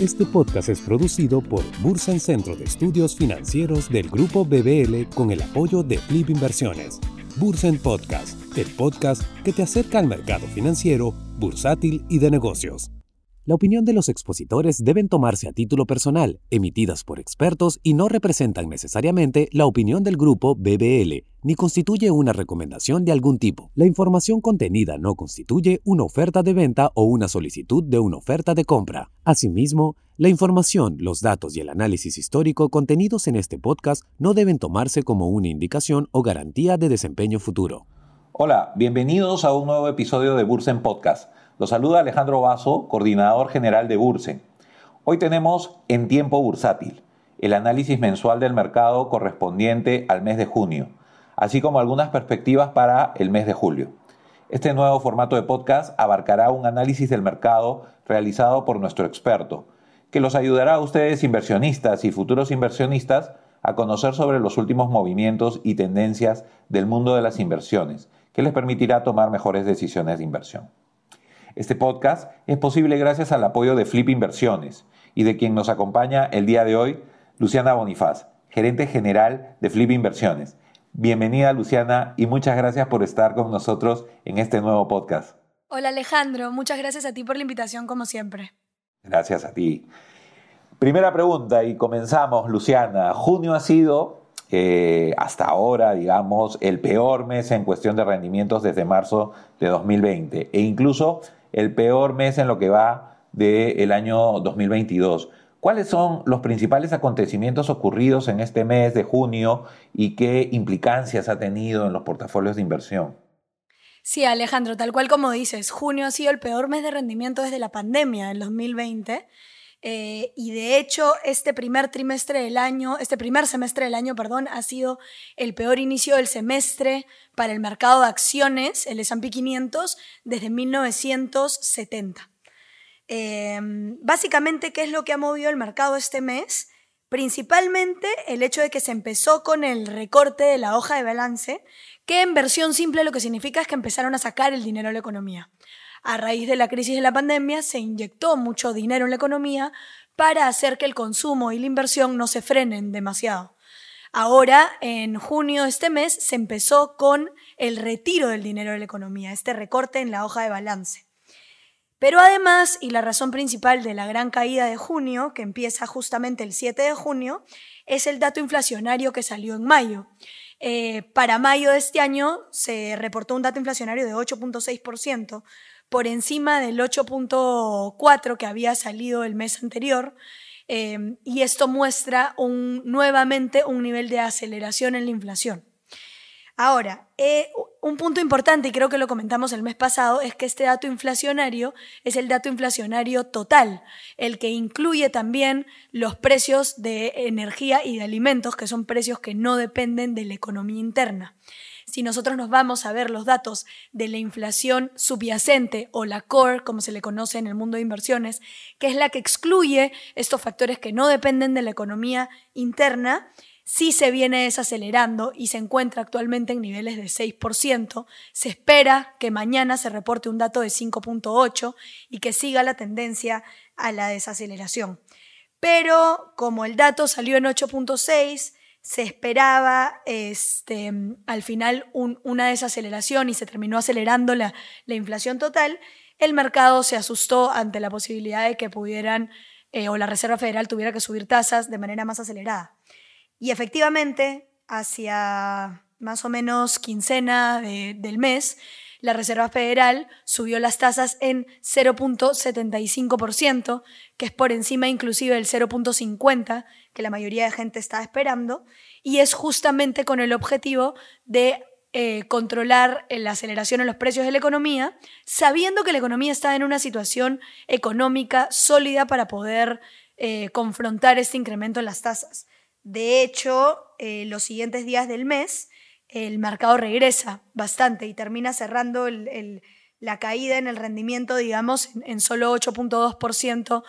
Este podcast es producido por Bursen Centro de Estudios Financieros del Grupo BBL con el apoyo de Flip Inversiones. Bursen Podcast, el podcast que te acerca al mercado financiero, bursátil y de negocios. La opinión de los expositores deben tomarse a título personal, emitidas por expertos y no representan necesariamente la opinión del grupo BBL, ni constituye una recomendación de algún tipo. La información contenida no constituye una oferta de venta o una solicitud de una oferta de compra. Asimismo, la información, los datos y el análisis histórico contenidos en este podcast no deben tomarse como una indicación o garantía de desempeño futuro. Hola, bienvenidos a un nuevo episodio de Bursen Podcast. Los saluda Alejandro Vaso, coordinador general de Bursen. Hoy tenemos En Tiempo Bursátil, el análisis mensual del mercado correspondiente al mes de junio, así como algunas perspectivas para el mes de julio. Este nuevo formato de podcast abarcará un análisis del mercado realizado por nuestro experto, que los ayudará a ustedes inversionistas y futuros inversionistas a conocer sobre los últimos movimientos y tendencias del mundo de las inversiones, que les permitirá tomar mejores decisiones de inversión. Este podcast es posible gracias al apoyo de Flip Inversiones y de quien nos acompaña el día de hoy, Luciana Bonifaz, gerente general de Flip Inversiones. Bienvenida Luciana y muchas gracias por estar con nosotros en este nuevo podcast. Hola Alejandro, muchas gracias a ti por la invitación como siempre. Gracias a ti. Primera pregunta y comenzamos, Luciana. Junio ha sido eh, hasta ahora, digamos, el peor mes en cuestión de rendimientos desde marzo de 2020 e incluso el peor mes en lo que va del año 2022. ¿Cuáles son los principales acontecimientos ocurridos en este mes de junio y qué implicancias ha tenido en los portafolios de inversión? Sí, Alejandro, tal cual como dices, junio ha sido el peor mes de rendimiento desde la pandemia del 2020. Eh, y de hecho, este primer trimestre del año, este primer semestre del año, perdón, ha sido el peor inicio del semestre para el mercado de acciones, el S&P 500, desde 1970. Em, básicamente, ¿qué es lo que ha movido el mercado este mes? Principalmente el hecho de que se empezó con el recorte de la hoja de balance, que en versión simple lo que significa es que empezaron a sacar el dinero de la economía a raíz de la crisis de la pandemia, se inyectó mucho dinero en la economía para hacer que el consumo y la inversión no se frenen demasiado. Ahora, en junio de este mes, se empezó con el retiro del dinero de la economía, este recorte en la hoja de balance. Pero además, y la razón principal de la gran caída de junio, que empieza justamente el 7 de junio, es el dato inflacionario que salió en mayo. Eh, para mayo de este año se reportó un dato inflacionario de 8.6%, por encima del 8.4 que había salido el mes anterior. Em, y esto muestra un, nuevamente un nivel de aceleración en la inflación. Ahora, eh, un punto importante, y creo que lo comentamos el mes pasado, es que este dato inflacionario es el dato inflacionario total, el que incluye también los precios de energía y de alimentos, que son precios que no dependen de la economía interna si nosotros nos vamos a ver los datos de la inflación subyacente o la core, como se le conoce en el mundo de inversiones, que es la que excluye estos factores que no dependen de la economía interna, sí se viene desacelerando y se encuentra actualmente en niveles de 6%. Se espera que mañana se reporte un dato de 5.8 y que siga la tendencia a la desaceleración. Pero como el dato salió en 8.6, se esperaba este, al final una desaceleración y se terminó acelerando la, inflación total, el mercado se asustó ante la posibilidad de que pudieran eh, o la Reserva Federal tuviera que subir tasas de manera más acelerada. Y efectivamente, hacia más o menos quincena del mes, la Reserva Federal subió las tasas en 0.75%, que es por encima inclusive del 0.50% que la mayoría de gente está esperando, y es justamente con el objetivo de eh, controlar la aceleración en los precios de la economía, sabiendo que la economía está en una situación económica sólida para poder eh, confrontar este incremento en las tasas. De hecho, eh, los siguientes días del mes, el mercado regresa bastante y termina cerrando la caída en el rendimiento, digamos, en, solo 8.2%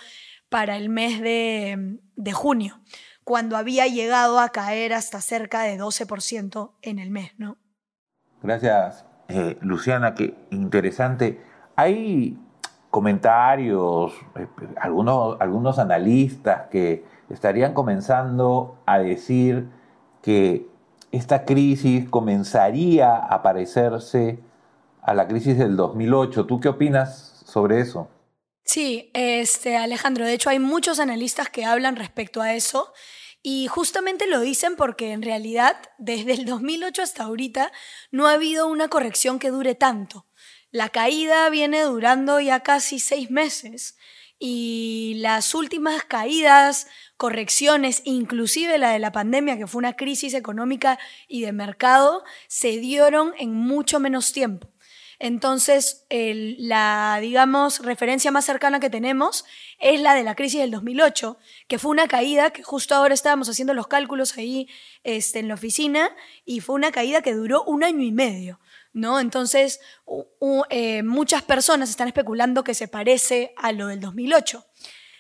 para el mes de, junio, cuando había llegado a caer hasta cerca de 12% en el mes, ¿no? Gracias, eh, Luciana, qué interesante. Hay comentarios, eh, algunos, algunos analistas que estarían comenzando a decir que esta crisis comenzaría a parecerse a la crisis del 2008. ¿Tú qué opinas sobre eso? Sí, este, Alejandro, de hecho hay muchos analistas que hablan respecto a eso y justamente lo dicen porque en realidad desde el 2008 hasta ahorita no ha habido una corrección que dure tanto. La caída viene durando ya casi seis meses y las últimas caídas, correcciones, inclusive la de la pandemia, que fue una crisis económica y de mercado, se dieron en mucho menos tiempo. Entonces, la, digamos, referencia más cercana que tenemos es la de la crisis del 2008, que fue una caída que justo ahora estábamos haciendo los cálculos ahí este, en la oficina y fue una caída que duró un año y medio. ¿No? Entonces, eh, muchas personas están especulando que se parece a lo del 2008.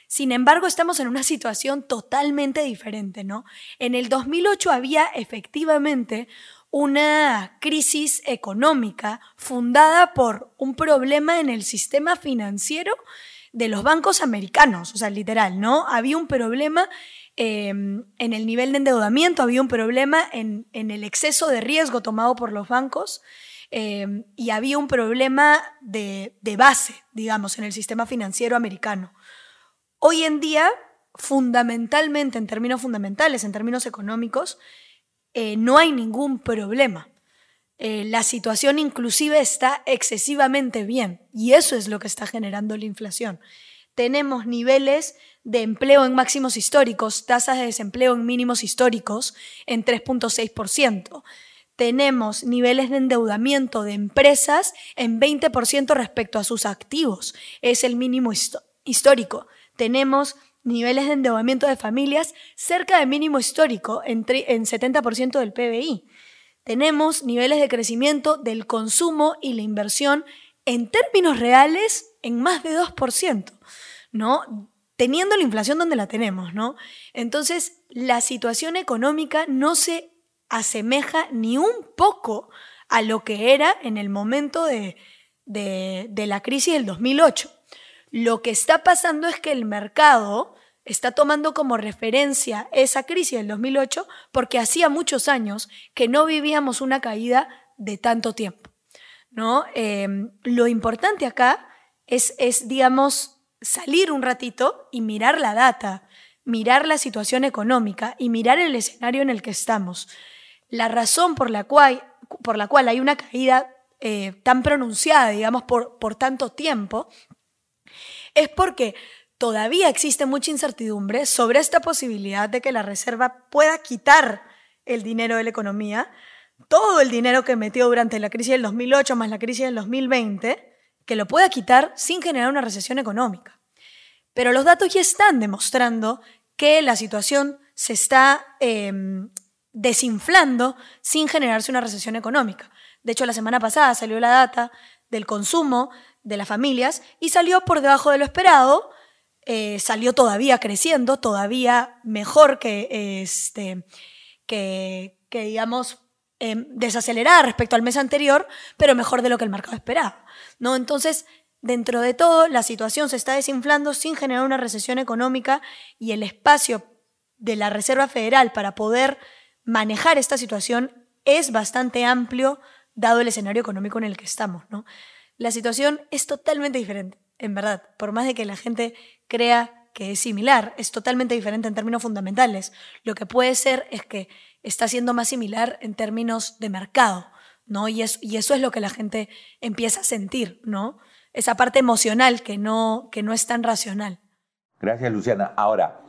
Sin embargo, estamos en una situación totalmente diferente, ¿no? En el 2008 había efectivamente una crisis económica fundada por un problema en el sistema financiero de los bancos americanos, o sea, literal, ¿no? Había un problema em, en el nivel de endeudamiento, había un problema en, el exceso de riesgo tomado por los bancos em, y había un problema de, de base, digamos, en el sistema financiero americano. Hoy en día, fundamentalmente, en términos fundamentales, en términos económicos, eh, no hay ningún problema. Eh, la situación inclusive está excesivamente bien y eso es lo que está generando la inflación. Tenemos niveles de empleo en máximos históricos, tasas de desempleo en mínimos históricos en 3.6%. Tenemos niveles de endeudamiento de empresas en 20% respecto a sus activos. Es el mínimo histórico. Tenemos niveles de endeudamiento de familias cerca del mínimo histórico, en, en 70% del PBI. Tenemos niveles de crecimiento del consumo y la inversión en términos reales en más de 2%, ¿no? Teniendo la inflación donde la tenemos, ¿no? Entonces, la situación económica no se asemeja ni un poco a lo que era en el momento de, de la crisis del 2008. Lo que está pasando es que el mercado está tomando como referencia esa crisis del 2008 porque hacía muchos años que no vivíamos una caída de tanto tiempo. ¿no? Em, lo importante acá es, es, digamos, salir un ratito y mirar la data, mirar la situación económica y mirar el escenario en el que estamos. La razón por la cual, por la cual hay una caída eh, tan pronunciada, digamos, por, por tanto tiempo, es porque todavía existe mucha incertidumbre sobre esta posibilidad de que la Reserva pueda quitar el dinero de la economía, todo el dinero que metió durante la crisis del 2008 más la crisis del 2020, que lo pueda quitar sin generar una recesión económica. Pero los datos ya están demostrando que la situación se está em, desinflando sin generarse una recesión económica. De hecho, la semana pasada salió la data del consumo de las familias y salió por debajo de lo esperado, eh, salió todavía creciendo, todavía mejor que, este, que, digamos, em, desacelerada respecto al mes anterior, pero mejor de lo que el mercado esperaba. ¿no? Entonces, dentro de todo, la situación se está desinflando sin generar una recesión económica y el espacio de la Reserva Federal para poder manejar esta situación es bastante amplio dado el escenario económico en el que estamos. ¿no? La situación es totalmente diferente, en verdad, por más de que la gente crea que es similar, es totalmente diferente en términos fundamentales. Lo que puede ser es que está siendo más similar en términos de mercado, ¿no? Y, y eso es lo que la gente empieza a sentir, ¿no? Esa parte emocional que no, que no es tan racional. Gracias, Luciana. Ahora,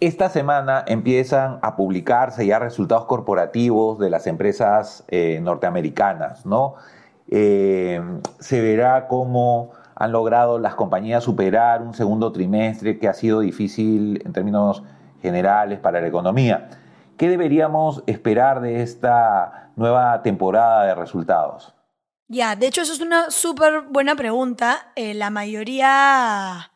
esta semana empiezan a publicarse ya resultados corporativos de las empresas eh, norteamericanas, ¿no? Eh, se verá cómo han logrado las compañías superar un segundo trimestre que ha sido difícil en términos generales para la economía. ¿Qué deberíamos esperar de esta nueva temporada de resultados? Ya, de hecho eso es una súper buena pregunta. Eh, la mayoría,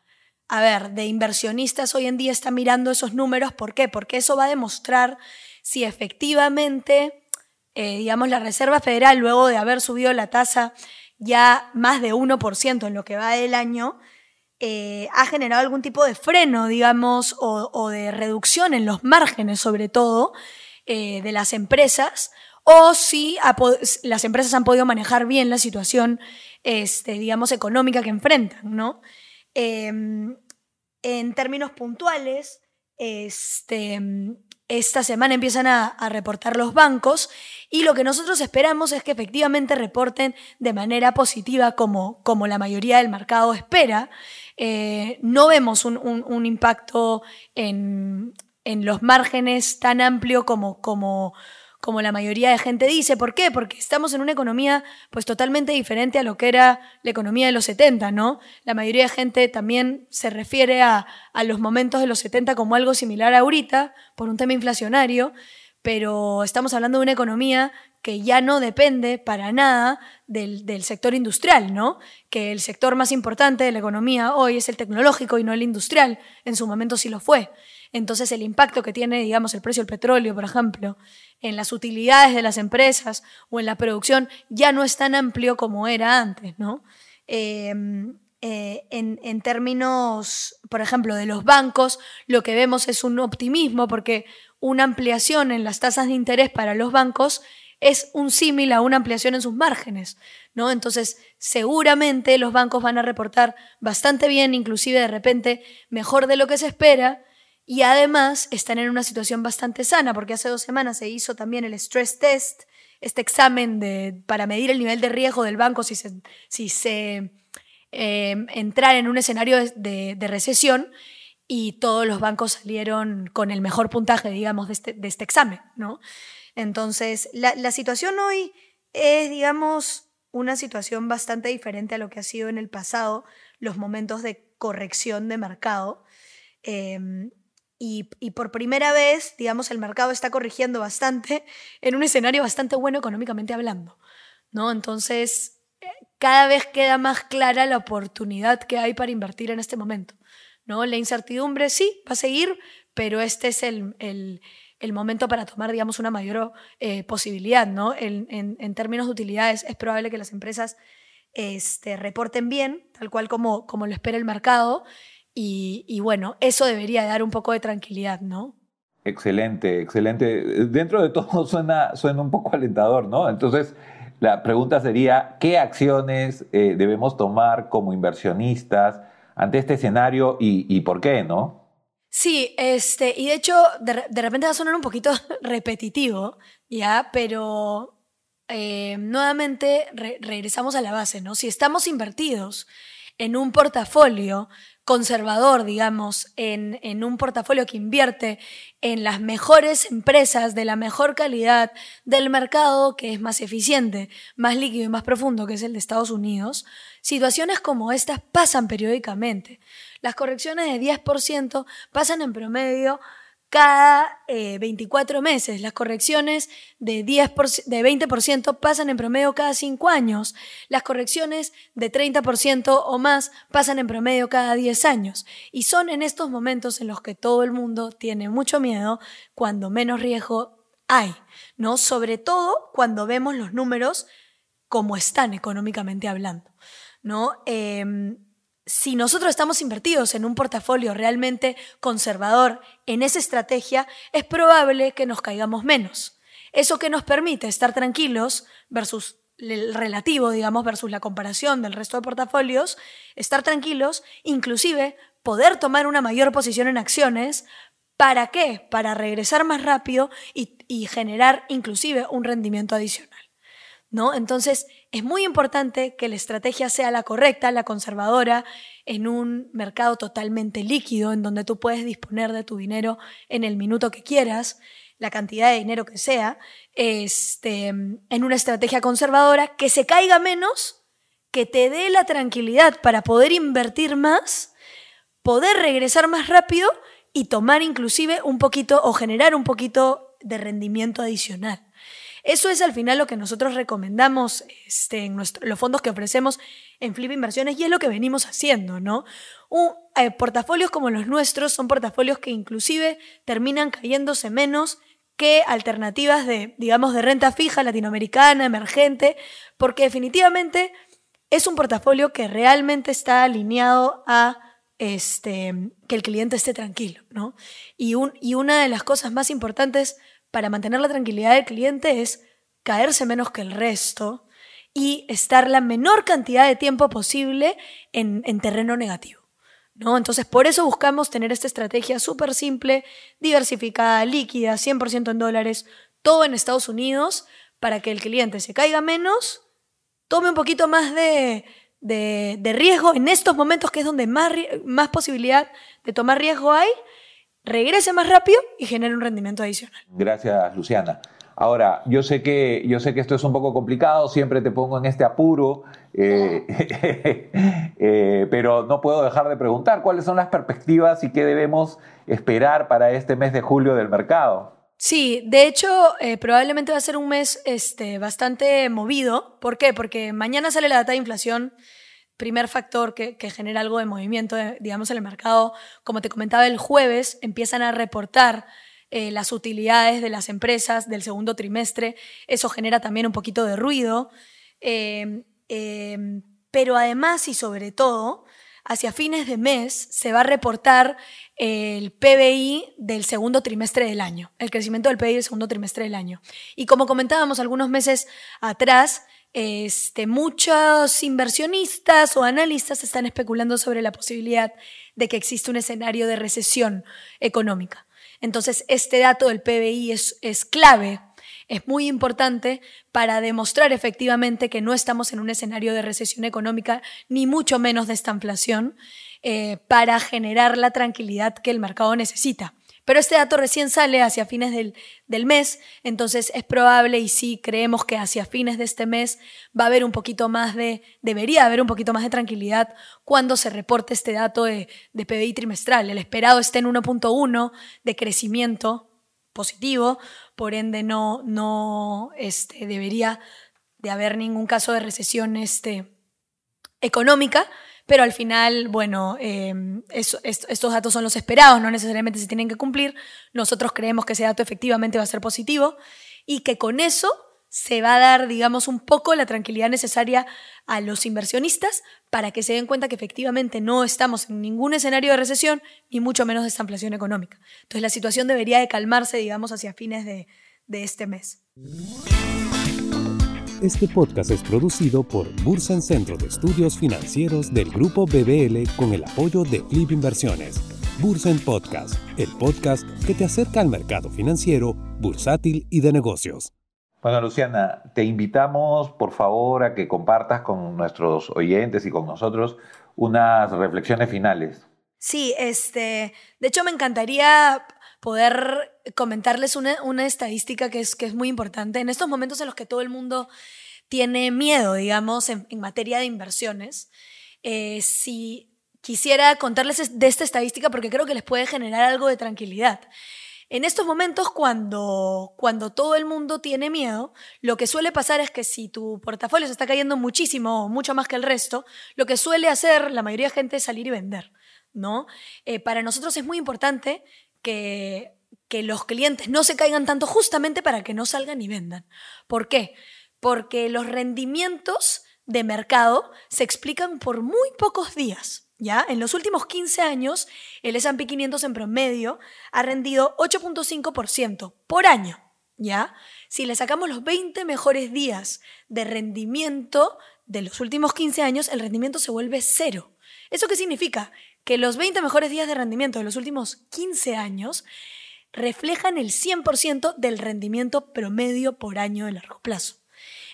a ver, de inversionistas hoy en día está mirando esos números. ¿Por qué? Porque eso va a demostrar si efectivamente eh, digamos, la Reserva Federal, luego de haber subido la tasa ya más de 1% en lo que va del año, eh, ha generado algún tipo de freno, digamos, o, de reducción en los márgenes, sobre todo, eh, de las empresas, o si las empresas han podido manejar bien la situación, este, digamos, económica que enfrentan, ¿no? Em, en términos puntuales, este, esta semana empiezan a, reportar los bancos y lo que nosotros esperamos es que efectivamente reporten de manera positiva como, la mayoría del mercado espera. Eh, no vemos un, impacto en, los márgenes tan amplio como como la mayoría de gente dice. ¿Por qué? Porque estamos en una economía pues totalmente diferente a lo que era la economía de los 70, ¿no? La mayoría de gente también se refiere a, los momentos de los 70 como algo similar a ahorita, por un tema inflacionario, pero estamos hablando de una economía que ya no depende para nada del, del, sector industrial, ¿no? Que el sector más importante de la economía hoy es el tecnológico y no el industrial. En su momento sí lo fue. Entonces el impacto que tiene, digamos, el precio del petróleo, por ejemplo, en las utilidades de las empresas o en la producción ya no es tan amplio como era antes, ¿no? Em, eh, en, términos, por ejemplo, de los bancos, lo que vemos es un optimismo porque una ampliación en las tasas de interés para los bancos es un símil a una ampliación en sus márgenes, ¿no? Entonces, seguramente los bancos van a reportar bastante bien, inclusive de repente mejor de lo que se espera, y además están en una situación bastante sana, porque hace dos semanas se hizo también el stress test, este examen de, para medir el nivel de riesgo del banco si se, si se eh, entrar en un escenario de, recesión y todos los bancos salieron con el mejor puntaje, digamos, de este, de este examen, ¿no? Entonces, la, la, situación hoy es, digamos, una situación bastante diferente a lo que ha sido en el pasado, los momentos de corrección de mercado. Em, y, por primera vez, digamos, el mercado está corrigiendo bastante en un escenario bastante bueno económicamente hablando, ¿no? Entonces, eh, cada vez queda más clara la oportunidad que hay para invertir en este momento, ¿no? La incertidumbre sí, va a seguir, pero este es el, el, momento para tomar, digamos, una mayor eh, posibilidad, ¿no? En, en, términos de utilidades, es probable que las empresas este, reporten bien, tal cual como, como lo espera el mercado, y, bueno, eso debería dar un poco de tranquilidad, ¿no? Excelente, excelente. Dentro de todo suena, suena un poco alentador, ¿no? Entonces, la pregunta sería, ¿qué acciones eh, debemos tomar como inversionistas ante este escenario y, por qué, no? Sí, este, y de hecho, de, repente va a sonar un poquito repetitivo, ¿ya? Pero eh, nuevamente regresamos a la base, ¿no? Si estamos invertidos en un portafolio conservador, digamos, en, en, un portafolio que invierte en las mejores empresas de la mejor calidad del mercado, que es más eficiente, más líquido y más profundo, que es el de Estados Unidos, situaciones como estas pasan periódicamente. Las correcciones de 10% pasan en promedio cada 24 eh, meses. Las correcciones de, 10%, de 20% pasan en promedio cada 5 años. Las correcciones de 30% o más pasan en promedio cada 10 años. Y son en estos momentos en los que todo el mundo tiene mucho miedo cuando menos riesgo hay, ¿no? Sobre todo cuando vemos los números como están económicamente hablando, ¿no? Em, si nosotros estamos invertidos en un portafolio realmente conservador en esa estrategia, es probable que nos caigamos menos. Eso que nos permite estar tranquilos versus el relativo, digamos, versus la comparación del resto de portafolios, estar tranquilos, inclusive poder tomar una mayor posición en acciones. ¿Para qué? Para regresar más rápido y, y generar inclusive un rendimiento adicional. ¿No? Entonces, es muy importante que la estrategia sea la correcta, la conservadora, en un mercado totalmente líquido, en donde tú puedes disponer de tu dinero en el minuto que quieras, la cantidad de dinero que sea, este, en una estrategia conservadora, que se caiga menos, que te dé la tranquilidad para poder invertir más, poder regresar más rápido y tomar inclusive un poquito o generar un poquito de rendimiento adicional. Eso es al final lo que nosotros recomendamos este, en los fondos que ofrecemos en Flip Inversiones y es lo que venimos haciendo, ¿no? Eh, portafolios como los nuestros son portafolios que inclusive terminan cayéndose menos que alternativas de, digamos, de renta fija latinoamericana, emergente, porque definitivamente es un portafolio que realmente está alineado a este, que el cliente esté tranquilo, ¿no? Y, un, y una de las cosas más importantes para mantener la tranquilidad del cliente es caerse menos que el resto y estar la menor cantidad de tiempo posible en, en terreno negativo. ¿no? Entonces, por eso buscamos tener esta estrategia súper simple, diversificada, líquida, 100% en dólares, todo en Estados Unidos, para que el cliente se caiga menos, tome un poquito más de, riesgo en estos momentos que es donde más posibilidad de tomar riesgo hay, regrese más rápido y genere un rendimiento adicional. Gracias, Luciana. Ahora, yo sé que, yo sé que esto es un poco complicado, siempre te pongo en este apuro, eh, eh, pero no puedo dejar de preguntar cuáles son las perspectivas y qué debemos esperar para este mes de julio del mercado. Sí, de hecho, eh, probablemente va a ser un mes este, bastante movido. ¿Por qué? Porque mañana sale la data de inflación, primer factor que, genera algo de movimiento, digamos, en el mercado. Como te comentaba, el jueves empiezan a reportar eh, las utilidades de las empresas del segundo trimestre. Eso genera también un poquito de ruido. Em, em, pero además y sobre todo, hacia fines de mes se va a reportar el PBI del segundo trimestre del año, el crecimiento del PBI del segundo trimestre del año. Y como comentábamos algunos meses atrás, este, muchos inversionistas o analistas están especulando sobre la posibilidad de que exista un escenario de recesión económica. Entonces, este dato del PBI es, clave, es muy importante para demostrar efectivamente que no estamos en un escenario de recesión económica, ni mucho menos de esta inflación, eh, para generar la tranquilidad que el mercado necesita. Pero este dato recién sale hacia fines del, del, mes, entonces es probable y sí creemos que hacia fines de este mes va a haber un poquito más de, debería haber un poquito más de tranquilidad cuando se reporte este dato de, de PBI trimestral. El esperado está en 1.1 de crecimiento positivo, por ende no, no este, debería de haber ningún caso de recesión este, económica pero al final, bueno, em, estos datos son los esperados, no necesariamente se tienen que cumplir. Nosotros creemos que ese dato efectivamente va a ser positivo y que con eso se va a dar, digamos, un poco la tranquilidad necesaria a los inversionistas para que se den cuenta que efectivamente no estamos en ningún escenario de recesión, ni mucho menos de esta inflación económica. Entonces la situación debería de calmarse, digamos, hacia fines de, de este mes. Este podcast es producido por Bursen Centro de Estudios Financieros del Grupo BBL con el apoyo de Flip Inversiones. Bursen Podcast, el podcast que te acerca al mercado financiero, bursátil y de negocios. Bueno, Luciana, te invitamos por favor a que compartas con nuestros oyentes y con nosotros unas reflexiones finales. Sí, este, de hecho me encantaría poder comentarles una, estadística que es, que es muy importante. En estos momentos en los que todo el mundo tiene miedo, digamos, en, materia de inversiones, eh, si quisiera contarles de esta estadística porque creo que les puede generar algo de tranquilidad. En estos momentos, cuando, cuando todo el mundo tiene miedo, lo que suele pasar es que si tu portafolio se está cayendo muchísimo, mucho más que el resto, lo que suele hacer la mayoría de gente es salir y vender. ¿no? Eh, para nosotros es muy importante que, que los clientes no se caigan tanto justamente para que no salgan y vendan. ¿Por qué? Porque los rendimientos de mercado se explican por muy pocos días. ¿Ya? En los últimos 15 años, el S&P 500 en promedio ha rendido 8.5% por año, ¿ya? Si le sacamos los 20 mejores días de rendimiento de los últimos 15 años, el rendimiento se vuelve cero. ¿Eso qué significa? que los 20 mejores días de rendimiento de los últimos 15 años reflejan el 100% del rendimiento promedio por año de largo plazo.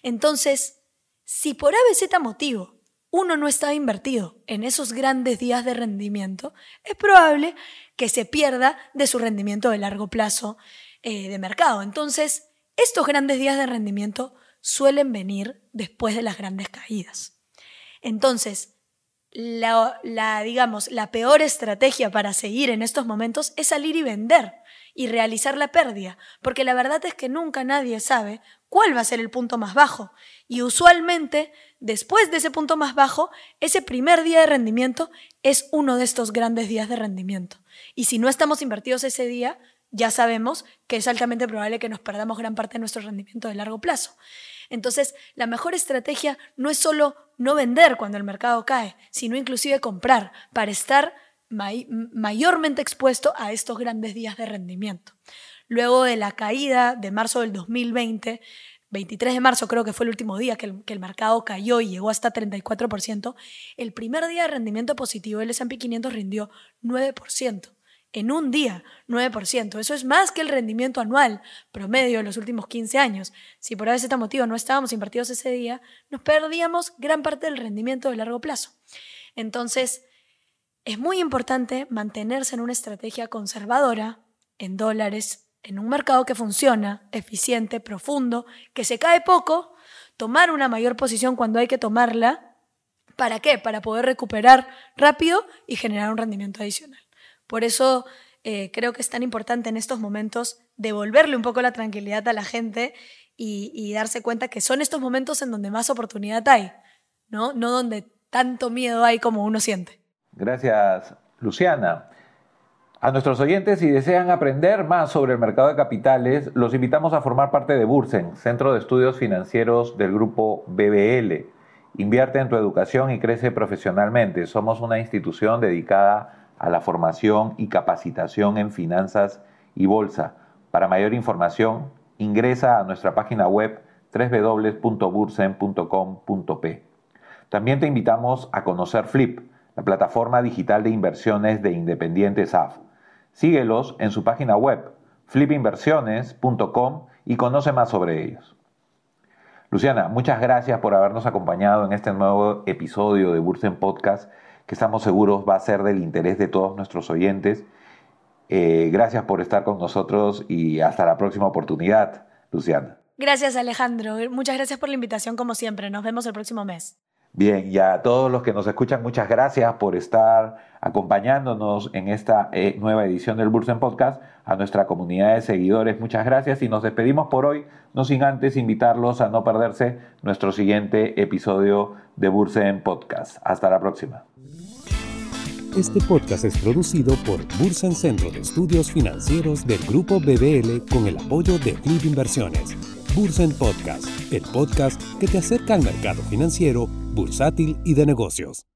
Entonces, si por ABC motivo uno no estaba invertido en esos grandes días de rendimiento, es probable que se pierda de su rendimiento de largo plazo eh, de mercado. Entonces, estos grandes días de rendimiento suelen venir después de las grandes caídas. Entonces, la, digamos, la peor estrategia para seguir en estos momentos es salir y vender y realizar la pérdida, porque la verdad es que nunca nadie sabe cuál va a ser el punto más bajo. Y usualmente, después de ese punto más bajo, ese primer día de rendimiento es uno de estos grandes días de rendimiento. Y si no estamos invertidos ese día, ya sabemos que es altamente probable que nos perdamos gran parte de nuestro rendimiento de largo plazo. Entonces, la mejor estrategia no es solo no vender cuando el mercado cae, sino inclusive comprar para estar mayormente expuesto a estos grandes días de rendimiento. Luego de la caída de marzo del 2020, 23 de marzo creo que fue el último día que el, mercado cayó y llegó hasta 34%, el primer día de rendimiento positivo el S&P 500 rindió 9%. En un día, 9%. Eso es más que el rendimiento anual promedio de los últimos 15 años. Si por ese motivo no estábamos invertidos ese día, nos perdíamos gran parte del rendimiento de largo plazo. Entonces, es muy importante mantenerse en una estrategia conservadora en dólares en un mercado que funciona, eficiente, profundo, que se cae poco, tomar una mayor posición cuando hay que tomarla. ¿Para qué? Para poder recuperar rápido y generar un rendimiento adicional. Por eso eh, creo que es tan importante en estos momentos devolverle un poco la tranquilidad a la gente y, y, darse cuenta que son estos momentos en donde más oportunidad hay, ¿no? No donde tanto miedo hay como uno siente. Gracias, Luciana. A nuestros oyentes, si desean aprender más sobre el mercado de capitales, los invitamos a formar parte de Bursen, Centro de Estudios Financieros del grupo BBL. Invierte en tu educación y crece profesionalmente. Somos una institución dedicada a la formación y capacitación en finanzas y bolsa. Para mayor información, ingresa a nuestra página web www.bursen.com.p. También te invitamos a conocer Flip, la plataforma digital de inversiones de Independiente SAF Síguelos en su página web flipinversiones.com y conoce más sobre ellos. Luciana, muchas gracias por habernos acompañado en este nuevo episodio de Bursen Podcast, que estamos seguros va a ser del interés de todos nuestros oyentes. Eh, gracias por estar con nosotros y hasta la próxima oportunidad, Luciana. Gracias, Alejandro. Muchas gracias por la invitación, como siempre. Nos vemos el próximo mes. Bien, y a todos los que nos escuchan, muchas gracias por estar acompañándonos en esta eh, nueva edición del Bursen Podcast. A nuestra comunidad de seguidores, muchas gracias y nos despedimos por hoy, no sin antes invitarlos a no perderse nuestro siguiente episodio de Bursen Podcast. Hasta la próxima. Este podcast es producido por Bursen Centro de Estudios Financieros del Grupo BBL con el apoyo de Flip Inversiones. Bursen Podcast, el podcast que te acerca al mercado financiero bursátil y de negocios.